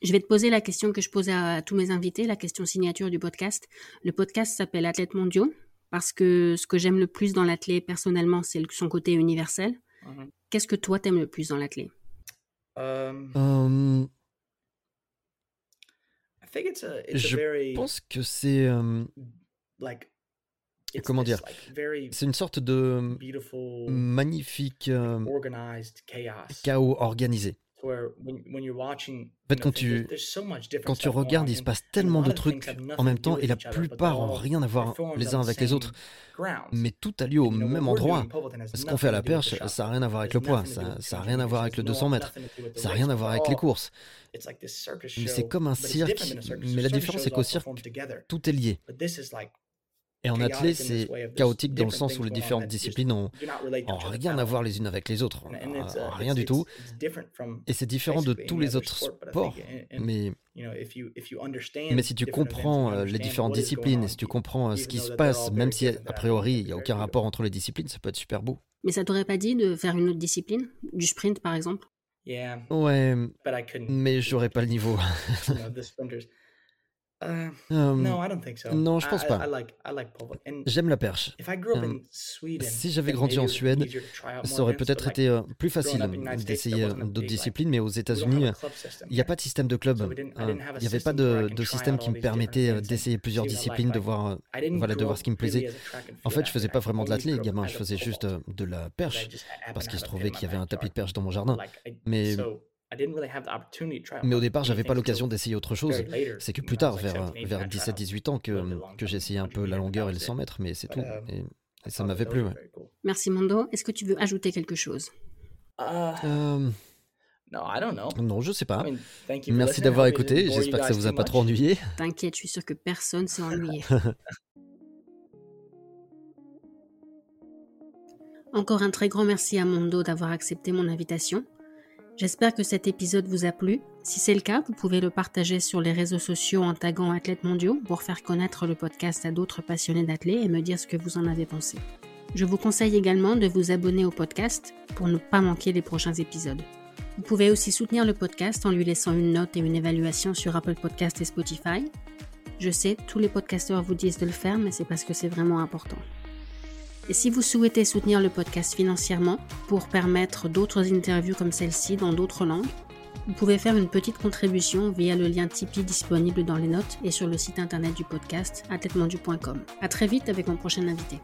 Je vais te poser la question que je posais à tous mes invités, la question signature du podcast. Le podcast s'appelle Athlètes mondiaux parce que ce que j'aime le plus dans l'athlète personnellement, c'est son côté universel. Qu'est-ce que toi t'aimes le plus dans l'athlète um, Je pense que c'est comment dire? C'est une sorte de magnifique chaos organisé. En fait, quand tu, quand tu regardes, il se passe tellement de trucs en même temps et la plupart n'ont rien à voir les uns avec les autres. Mais tout a lieu au même endroit. Ce qu'on fait à la perche, ça n'a rien à voir avec le poids, ça n'a rien à voir avec le 200 mètres, ça n'a rien à voir avec les courses. Mais c'est comme un cirque, mais la différence c'est qu'au cirque, tout est lié. Et en athlète, c'est chaotique dans le sens où les différentes disciplines ont, rien à voir les unes avec les autres, rien du tout. Et c'est différent de tous les autres sports. Mais, mais si tu comprends euh, les différentes disciplines et si tu comprends euh, ce qui se passe, même si a priori il n'y a aucun rapport entre les disciplines, ça peut être super beau. Mais ça t'aurait pas dit de faire une autre discipline? Du sprint par exemple? Ouais, mais j'aurais pas le niveau. Uh, non, je pense pas. J'aime la perche. si j'avais grandi en Suède, ça aurait peut-être été euh, plus facile d'essayer euh, d'autres disciplines, mais aux États-Unis, il n'y a pas de système de club. Euh, il n'y avait pas de, système qui me permettait d'essayer plusieurs disciplines, de voir, voilà, de voir ce qui me plaisait. En fait, je faisais pas vraiment de l'athlète, gamin, je faisais juste de la perche, parce qu'il se trouvait qu'il y avait un tapis de perche dans mon jardin. Mais mais au départ, j'avais pas l'occasion d'essayer autre chose. C'est que plus tard, vers, vers 17-18 ans, que, que j'ai essayé un peu la longueur et le 100 mètres, mais c'est tout. Um, et, ça m'avait plu. Merci Mondo. Est-ce que tu veux ajouter quelque chose? Uh, euh... Non, je sais pas. Merci d'avoir écouté. J'espère que ça vous a pas trop ennuyé. T'inquiète, je suis sûr que personne s'est ennuyé. Encore un très grand merci à Mondo d'avoir accepté mon invitation. J'espère que cet épisode vous a plu. Si c'est le cas, vous pouvez le partager sur les réseaux sociaux en taguant Athlètes mondiaux pour faire connaître le podcast à d'autres passionnés d'athlètes et me dire ce que vous en avez pensé. Je vous conseille également de vous abonner au podcast pour ne pas manquer les prochains épisodes. Vous pouvez aussi soutenir le podcast en lui laissant une note et une évaluation sur Apple Podcast et Spotify. Je sais, tous les podcasteurs vous disent de le faire, mais c'est parce que c'est vraiment important. Et si vous souhaitez soutenir le podcast financièrement pour permettre d'autres interviews comme celle-ci dans d'autres langues, vous pouvez faire une petite contribution via le lien Tipeee disponible dans les notes et sur le site internet du podcast atletemondu.com. À très vite avec mon prochain invité.